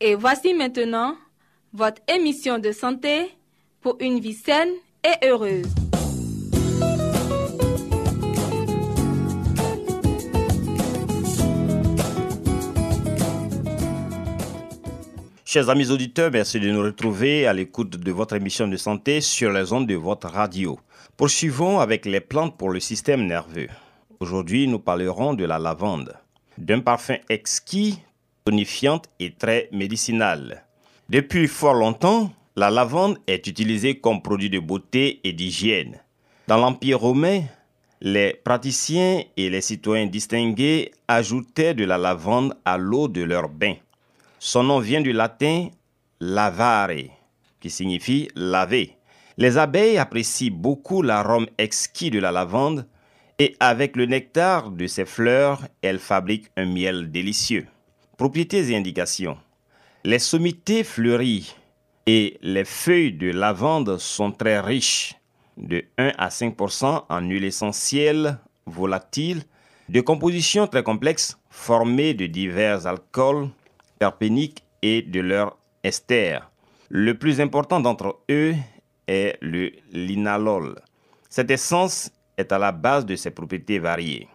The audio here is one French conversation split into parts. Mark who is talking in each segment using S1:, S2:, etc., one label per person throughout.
S1: Et voici maintenant votre émission de santé pour une vie saine et heureuse.
S2: Chers amis auditeurs, merci de nous retrouver à l'écoute de votre émission de santé sur les ondes de votre radio. Poursuivons avec les plantes pour le système nerveux. Aujourd'hui, nous parlerons de la lavande, d'un parfum exquis, tonifiant et très médicinal. Depuis fort longtemps, la lavande est utilisée comme produit de beauté et d'hygiène. Dans l'Empire romain, les praticiens et les citoyens distingués ajoutaient de la lavande à l'eau de leur bain. Son nom vient du latin lavare, qui signifie laver. Les abeilles apprécient beaucoup l'arôme exquis de la lavande et avec le nectar de ses fleurs, elles fabriquent un miel délicieux. Propriétés et indications. Les sommités fleuries et les feuilles de lavande sont très riches, de 1 à 5 en huile essentielle volatile, de composition très complexe formée de divers alcools terpéniques et de leur ester. Le plus important d'entre eux est le linalol. Cette essence est à la base de ses propriétés variées,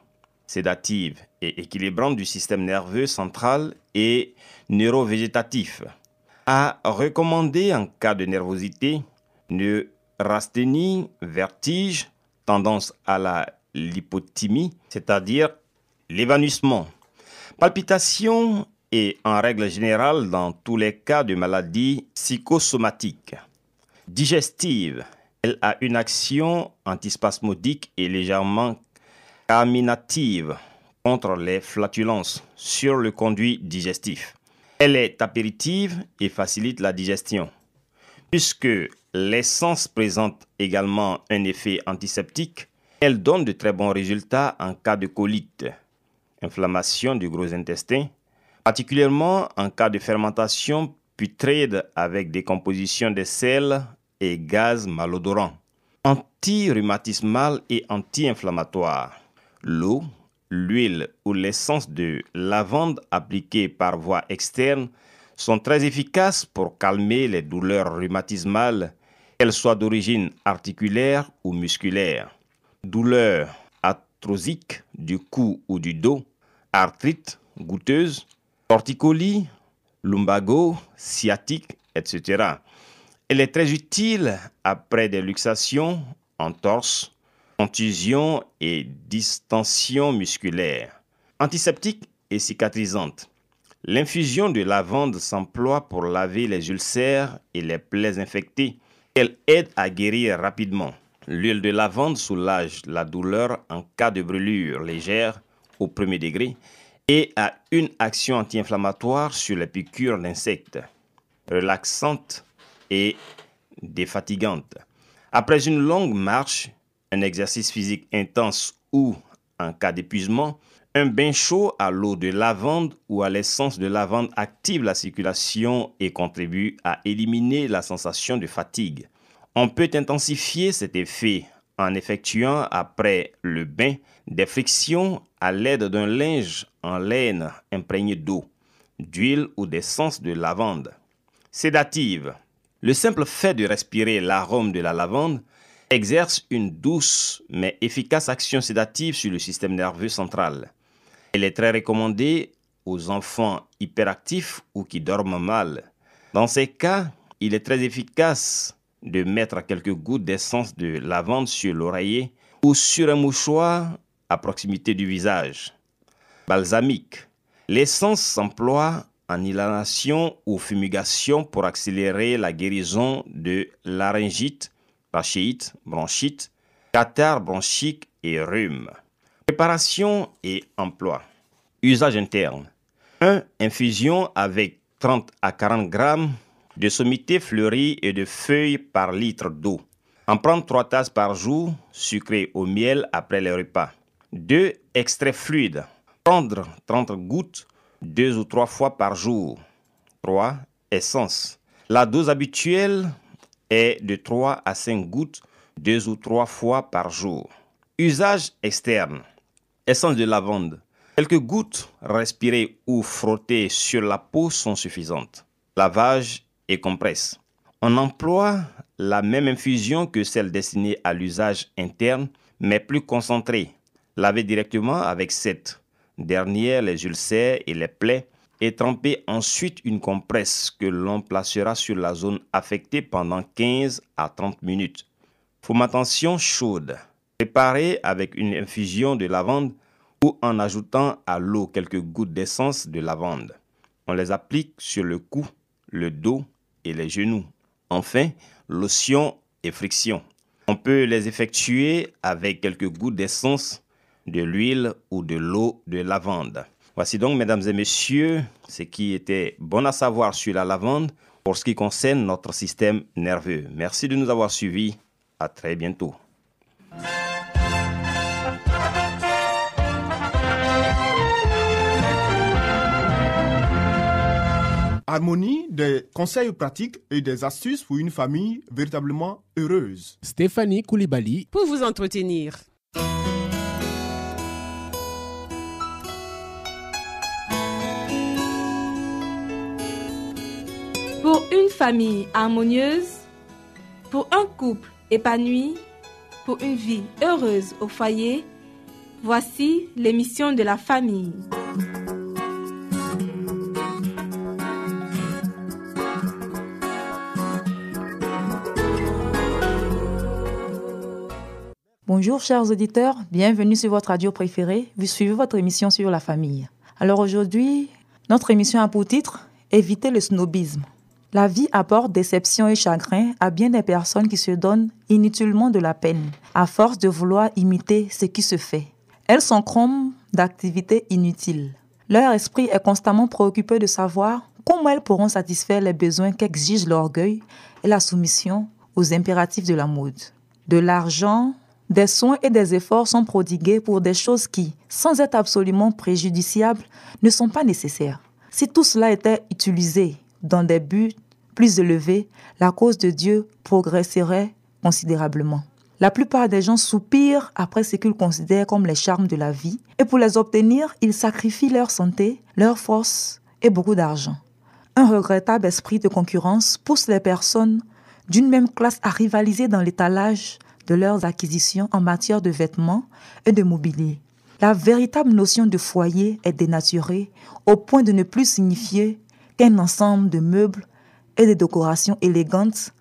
S2: sédatives et équilibrantes du système nerveux central et neurovégétatif. À recommander en cas de nervosité, neurasthénie, vertige, tendance à la lipothymie, c'est-à-dire l'évanouissement, palpitations et en règle générale dans tous les cas de maladies psychosomatiques. Digestive, elle a une action antispasmodique et légèrement carminative contre les flatulences sur le conduit digestif. Elle est apéritive et facilite la digestion. Puisque l'essence présente également un effet antiseptique, elle donne de très bons résultats en cas de colite, inflammation du gros intestin, particulièrement en cas de fermentation putride avec décomposition des sels et gaz malodorants. Anti-rhumatismal et anti-inflammatoire. L'eau, l'huile ou l'essence de lavande appliquée par voie externe sont très efficaces pour calmer les douleurs rhumatismales, qu'elles soient d'origine articulaire ou musculaire. Douleurs arthrosiques du cou ou du dos, arthrite goûteuse, torticolis, lumbago, sciatique, etc. Elle est très utile après des luxations, entorses, contusions et distensions musculaires. Antiseptique et cicatrisante. L'infusion de lavande s'emploie pour laver les ulcères et les plaies infectées. Elle aide à guérir rapidement. L'huile de lavande soulage la douleur en cas de brûlure légère au premier degré et a une action anti-inflammatoire sur les piqûres d'insectes, relaxante et défatigante. Après une longue marche, un exercice physique intense ou en cas d'épuisement, un bain chaud à l'eau de lavande ou à l'essence de lavande active la circulation et contribue à éliminer la sensation de fatigue. On peut intensifier cet effet en effectuant après le bain des frictions à l'aide d'un linge en laine imprégné d'eau, d'huile ou d'essence de lavande. Sédative. Le simple fait de respirer l'arôme de la lavande exerce une douce mais efficace action sédative sur le système nerveux central. Elle est très recommandée aux enfants hyperactifs ou qui dorment mal. Dans ces cas, il est très efficace de mettre quelques gouttes d'essence de lavande sur l'oreiller ou sur un mouchoir à proximité du visage. Balsamique. L'essence s'emploie en inhalation ou fumigation pour accélérer la guérison de laryngite, trachéite, bronchite, catarrhe bronchique et rhume. Préparation et emploi. Usage interne. 1. Infusion avec 30 à 40 grammes de sommité fleurie et de feuilles par litre d'eau. En prendre 3 tasses par jour, sucré au miel après les repas. 2. Extrait fluide. Prendre 30 gouttes deux ou trois fois par jour. 3. Essence. La dose habituelle est de 3 à 5 gouttes deux ou trois fois par jour. Usage externe. Essence de lavande. Quelques gouttes respirées ou frottées sur la peau sont suffisantes. Lavage et compresse. On emploie la même infusion que celle destinée à l'usage interne, mais plus concentrée. Laver directement avec cette dernière les ulcères et les plaies et tremper ensuite une compresse que l'on placera sur la zone affectée pendant 15 à 30 minutes. Fumation chaude. Préparée avec une infusion de lavande ou en ajoutant à l'eau quelques gouttes d'essence de lavande. On les applique sur le cou, le dos et les genoux. Enfin, lotion et friction. On peut les effectuer avec quelques gouttes d'essence, de l'huile ou de l'eau de lavande. Voici donc, mesdames et messieurs, ce qui était bon à savoir sur la lavande pour ce qui concerne notre système nerveux. Merci de nous avoir suivis. À très bientôt.
S3: Harmonie, des conseils pratiques et des astuces pour une famille véritablement heureuse.
S4: Stéphanie Koulibaly.
S5: Pour vous entretenir.
S1: Pour une famille harmonieuse, pour un couple épanoui, pour une vie heureuse au foyer, voici l'émission de la famille.
S6: Bonjour chers auditeurs, bienvenue sur votre radio préférée. Vous suivez votre émission sur la famille. Alors aujourd'hui, notre émission a pour titre Éviter le snobisme. La vie apporte déception et chagrin à bien des personnes qui se donnent inutilement de la peine, à force de vouloir imiter ce qui se fait. Elles chromes d'activités inutiles. Leur esprit est constamment préoccupé de savoir comment elles pourront satisfaire les besoins qu'exige l'orgueil et la soumission aux impératifs de la mode. De l'argent, des soins et des efforts sont prodigués pour des choses qui, sans être absolument préjudiciables, ne sont pas nécessaires. Si tout cela était utilisé dans des buts plus élevés, la cause de Dieu progresserait considérablement. La plupart des gens soupirent après ce qu'ils considèrent comme les charmes de la vie, et pour les obtenir, ils sacrifient leur santé, leur force et beaucoup d'argent. Un regrettable esprit de concurrence pousse les personnes d'une même classe à rivaliser dans l'étalage de leurs acquisitions en matière de vêtements et de mobilier. La véritable notion de foyer est dénaturée au point de ne plus signifier qu'un ensemble de meubles et de décorations élégantes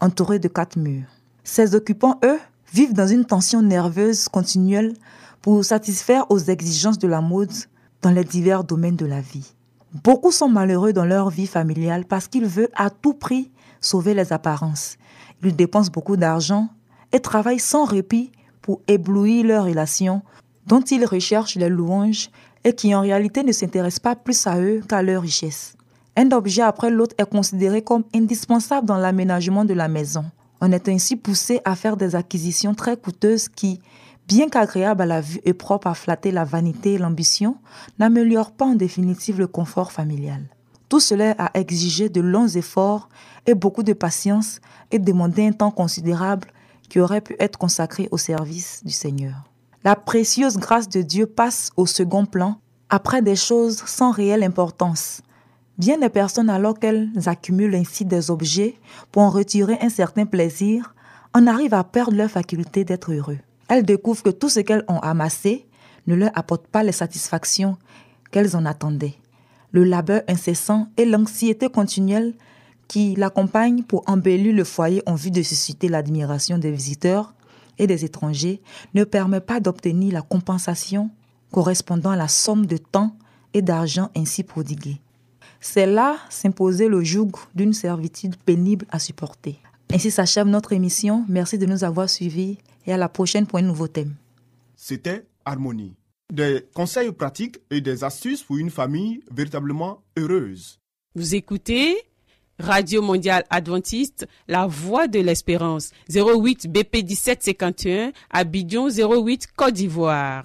S6: entourées de quatre murs. Ces occupants, eux, vivent dans une tension nerveuse continuelle pour satisfaire aux exigences de la mode dans les divers domaines de la vie. Beaucoup sont malheureux dans leur vie familiale parce qu'ils veulent à tout prix sauver les apparences. Ils dépensent beaucoup d'argent et travaillent sans répit pour éblouir leurs relations dont ils recherchent les louanges et qui en réalité ne s'intéressent pas plus à eux qu'à leur richesse. Un objet après l'autre est considéré comme indispensable dans l'aménagement de la maison. On est ainsi poussé à faire des acquisitions très coûteuses qui, bien qu'agréables à la vue et propres à flatter la vanité et l'ambition, n'améliorent pas en définitive le confort familial. Tout cela a exigé de longs efforts et beaucoup de patience et demandé un temps considérable qui aurait pu être consacré au service du Seigneur. La précieuse grâce de Dieu passe au second plan après des choses sans réelle importance. Bien des personnes, alors qu'elles accumulent ainsi des objets pour en retirer un certain plaisir, en arrivent à perdre leur faculté d'être heureux. Elles découvrent que tout ce qu'elles ont amassé ne leur apporte pas les satisfactions qu'elles en attendaient. Le labeur incessant et l'anxiété continuelle qui l'accompagne pour embellir le foyer en vue de susciter l'admiration des visiteurs et des étrangers, ne permet pas d'obtenir la compensation correspondant à la somme de temps et d'argent ainsi prodiguée. C'est là s'imposer le joug d'une servitude pénible à supporter. Ainsi s'achève notre émission. Merci de nous avoir suivis et à la prochaine pour un nouveau thème.
S3: C'était Harmonie. Des conseils pratiques et des astuces pour une famille véritablement heureuse.
S5: Vous écoutez Radio Mondiale Adventiste, La Voix de l'Espérance, 08 BP 1751, Abidjan 08 Côte d'Ivoire.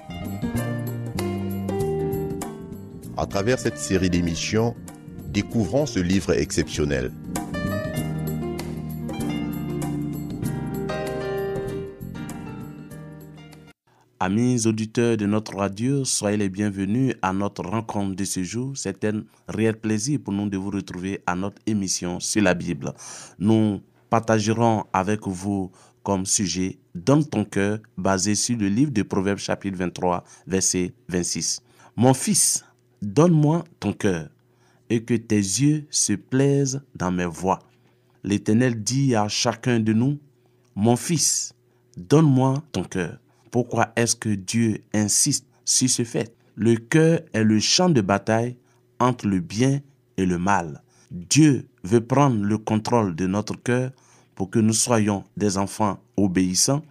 S7: À travers cette série d'émissions, découvrons ce livre exceptionnel.
S8: Amis auditeurs de notre radio, soyez les bienvenus à notre rencontre de ce jour. C'est un réel plaisir pour nous de vous retrouver à notre émission sur la Bible. Nous partagerons avec vous comme sujet Donne ton cœur, basé sur le livre de Proverbes chapitre 23, verset 26. Mon fils, donne-moi ton cœur, et que tes yeux se plaisent dans mes voies. L'Éternel dit à chacun de nous, Mon fils, donne-moi ton cœur. Pourquoi est-ce que Dieu insiste sur ce fait? Le cœur est le champ de bataille entre le bien et le mal. Dieu veut prendre le contrôle de notre cœur pour que nous soyons des enfants obéissants,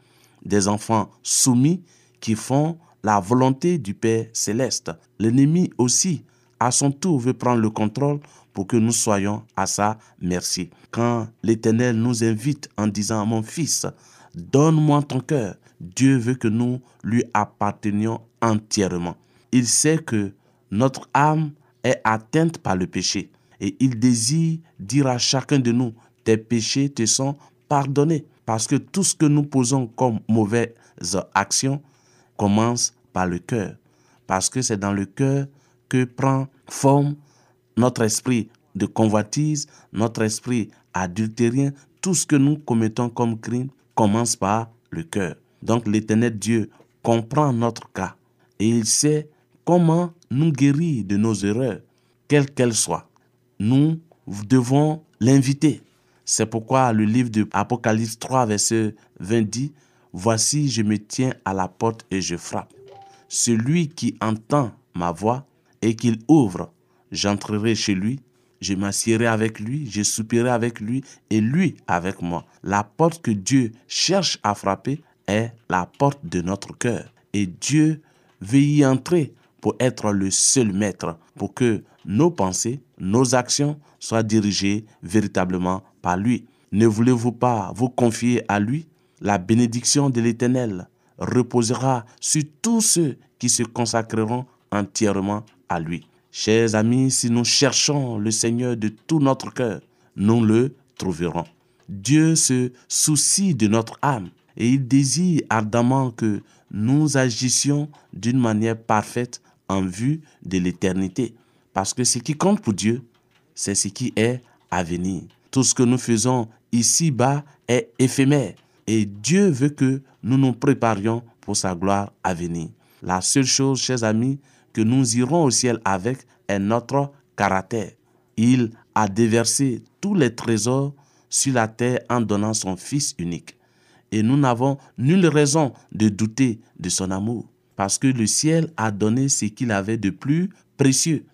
S8: des enfants soumis qui font la volonté du Père céleste. L'ennemi aussi, à son tour, veut prendre le contrôle pour que nous soyons à sa merci. Quand l'Éternel nous invite en disant, mon fils, donne-moi ton cœur, Dieu veut que nous lui appartenions entièrement. Il sait que notre âme est atteinte par le péché et il désire dire à chacun de nous, tes péchés te sont pardonnés. Parce que tout ce que nous posons comme mauvaise action commence par le cœur. Parce que c'est dans le cœur que prend forme notre esprit de convoitise, notre esprit adultérien. Tout ce que nous commettons comme crime commence par le cœur. Donc l'éternel Dieu comprend notre cas et il sait comment nous guérir de nos erreurs, quelles qu'elles soient. Nous devons l'inviter. C'est pourquoi le livre de Apocalypse 3, verset 20 dit, Voici, je me tiens à la porte et je frappe. Celui qui entend ma voix et qu'il ouvre, j'entrerai chez lui, je m'assierai avec lui, je soupirai avec lui et lui avec moi. La porte que Dieu cherche à frapper est la porte de notre cœur. Et Dieu veut y entrer pour être le seul maître, pour que nos pensées, nos actions soient dirigées véritablement par lui. Ne voulez-vous pas vous confier à lui? La bénédiction de l'Éternel reposera sur tous ceux qui se consacreront entièrement à lui. Chers amis, si nous cherchons le Seigneur de tout notre cœur, nous le trouverons. Dieu se soucie de notre âme et il désire ardemment que nous agissions d'une manière parfaite en vue de l'éternité. Parce que ce qui compte pour Dieu, c'est ce qui est à venir. Tout ce que nous faisons ici-bas est éphémère. Et Dieu veut que nous nous préparions pour sa gloire à venir. La seule chose, chers amis, que nous irons au ciel avec est notre caractère. Il a déversé tous les trésors sur la terre en donnant son Fils unique. Et nous n'avons nulle raison de douter de son amour, parce que le ciel a donné ce qu'il avait de plus précieux,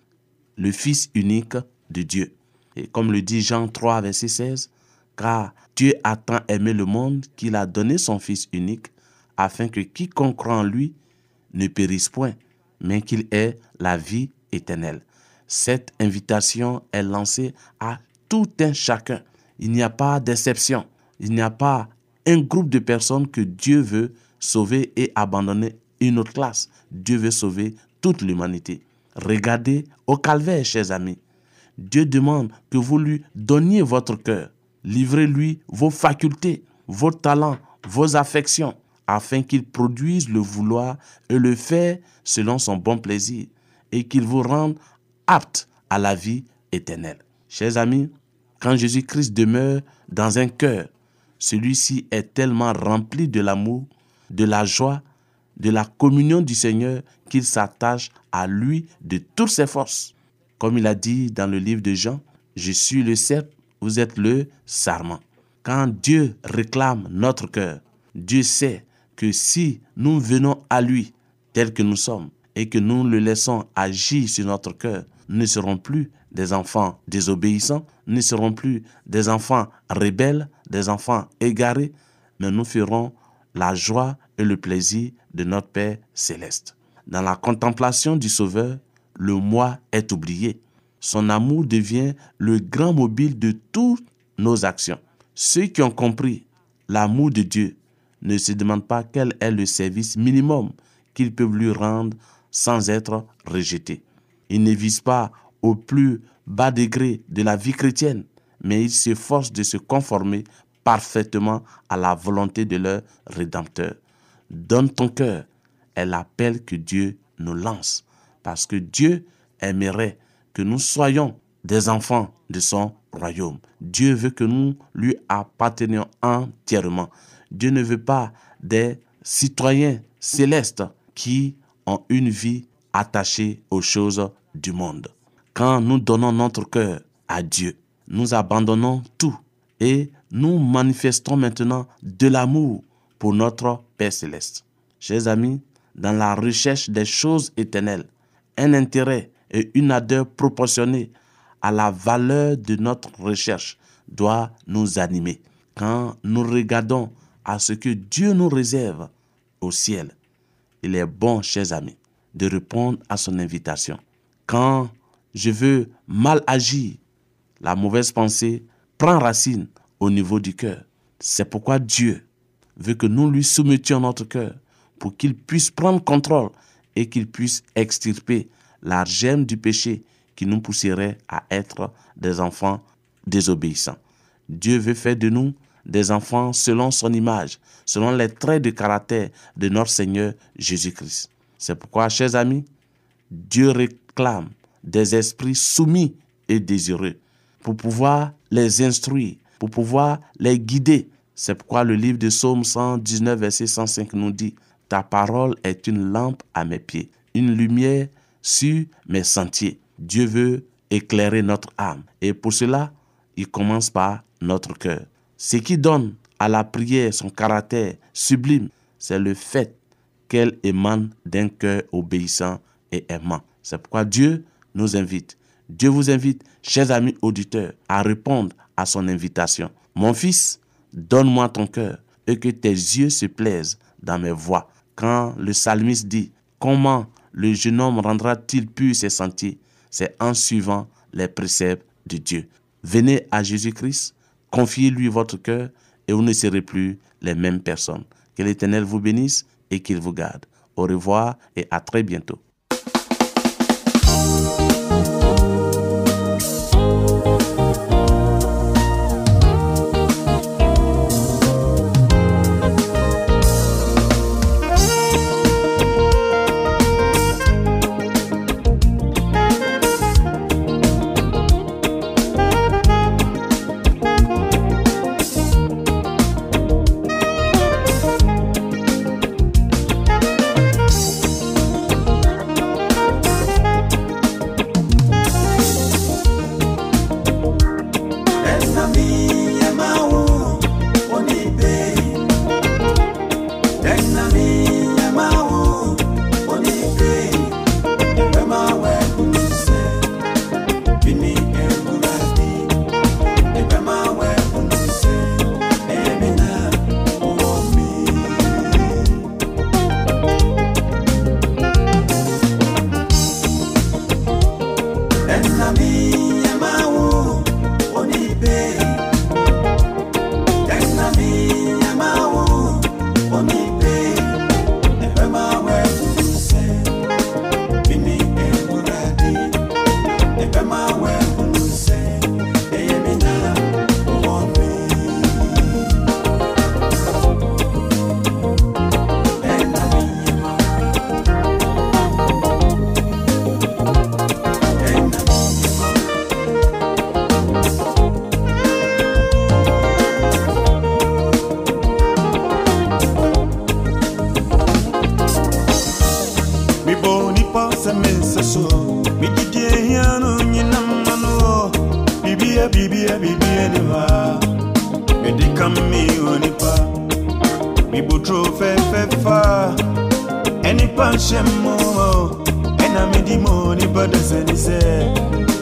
S8: le Fils unique de Dieu. Et comme le dit Jean 3, verset 16, car Dieu a tant aimé le monde qu'il a donné son Fils unique, afin que quiconque croit en lui ne périsse point, mais qu'il ait la vie éternelle. Cette invitation est lancée à tout un chacun. Il n'y a pas d'exception. Il n'y a pas un groupe de personnes que Dieu veut sauver et abandonner une autre classe. Dieu veut sauver toute l'humanité. Regardez au calvaire, chers amis. Dieu demande que vous lui donniez votre cœur. Livrez-lui vos facultés, vos talents, vos affections, afin qu'il produise le vouloir et le faire selon son bon plaisir, et qu'il vous rende apte à la vie éternelle. Chers amis, quand Jésus-Christ demeure dans un cœur, celui-ci est tellement rempli de l'amour, de la joie, de la communion du Seigneur qu'il s'attache à lui de toutes ses forces. Comme il a dit dans le livre de Jean, je suis le cep, vous êtes le sarment. Quand Dieu réclame notre cœur, Dieu sait que si nous venons à lui tel que nous sommes et que nous le laissons agir sur notre cœur, nous ne serons plus des enfants désobéissants, nous ne serons plus des enfants rebelles, des enfants égarés, mais nous ferons la joie et le plaisir de notre Père céleste. Dans la contemplation du Sauveur, le moi est oublié. Son amour devient le grand mobile de toutes nos actions. Ceux qui ont compris l'amour de Dieu ne se demandent pas quel est le service minimum qu'ils peuvent lui rendre sans être rejetés. Ils ne visent pas au plus bas degré de la vie chrétienne, mais ils s'efforcent de se conformer parfaitement à la volonté de leur Rédempteur. Donne ton cœur est l'appel que Dieu nous lance, parce que Dieu aimerait que nous soyons des enfants de son royaume. Dieu veut que nous lui appartenions entièrement. Dieu ne veut pas des citoyens célestes qui ont une vie attachée aux choses du monde. Quand nous donnons notre cœur à Dieu, nous abandonnons tout et nous manifestons maintenant de l'amour pour notre Père céleste. Chers amis, dans la recherche des choses éternelles, un intérêt et une ardeur proportionnée à la valeur de notre recherche doit nous animer. Quand nous regardons à ce que Dieu nous réserve au ciel, il est bon, chers amis, de répondre à son invitation. Quand je veux mal agir, la mauvaise pensée prend racine au niveau du cœur. C'est pourquoi Dieu veut que nous lui soumettions notre cœur pour qu'il puisse prendre contrôle et qu'il puisse extirper la du péché qui nous pousserait à être des enfants désobéissants. Dieu veut faire de nous des enfants selon son image, selon les traits de caractère de notre Seigneur Jésus-Christ. C'est pourquoi, chers amis, Dieu réclame des esprits soumis et désireux pour pouvoir les instruire, pour pouvoir les guider. C'est pourquoi le livre de Psaume 119, verset 105 nous dit, Ta parole est une lampe à mes pieds, une lumière sur mes sentiers. Dieu veut éclairer notre âme. Et pour cela, il commence par notre cœur. Ce qui donne à la prière son caractère sublime, c'est le fait qu'elle émane d'un cœur obéissant et aimant. C'est pourquoi Dieu nous invite. Dieu vous invite, chers amis auditeurs, à répondre à son invitation. Mon fils, donne-moi ton cœur et que tes yeux se plaisent dans mes voies. Quand le psalmiste dit, comment le jeune homme rendra-t-il pur ses sentiers? C'est en suivant les préceptes de Dieu. Venez à Jésus-Christ, confiez-lui votre cœur et vous ne serez plus les mêmes personnes. Que l'Éternel vous bénisse et qu'il vous garde. Au revoir et à très bientôt.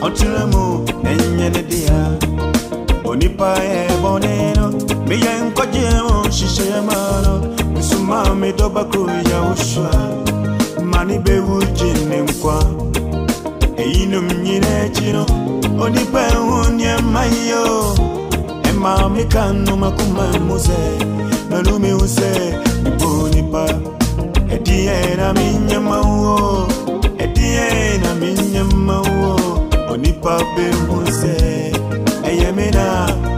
S9: Ochiremu enyenedia Onipa ebonero Miyenkojemu shishemano Misumami doba kuya ushwa Mani bewujine mkwa Eino mnyine chino Onipa unye mayo Emami kanu makuma muse Nalumi use Nipunipa Etiena minye mawo Nipunipa pa be mo se. Eyemina.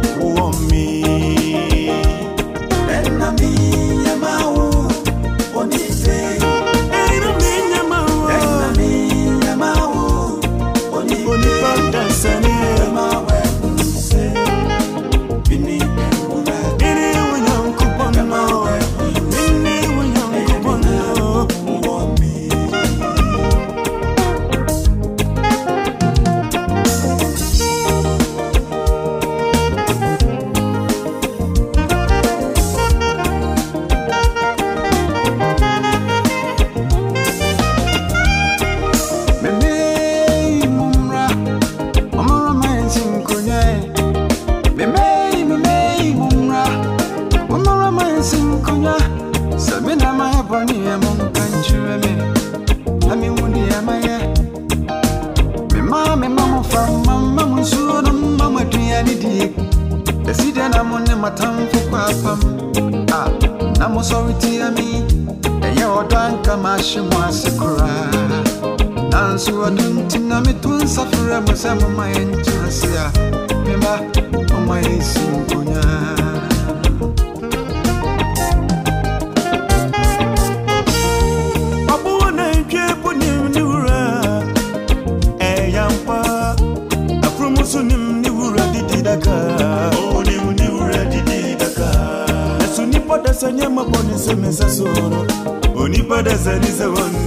S9: semesa solo onipa
S10: se zawani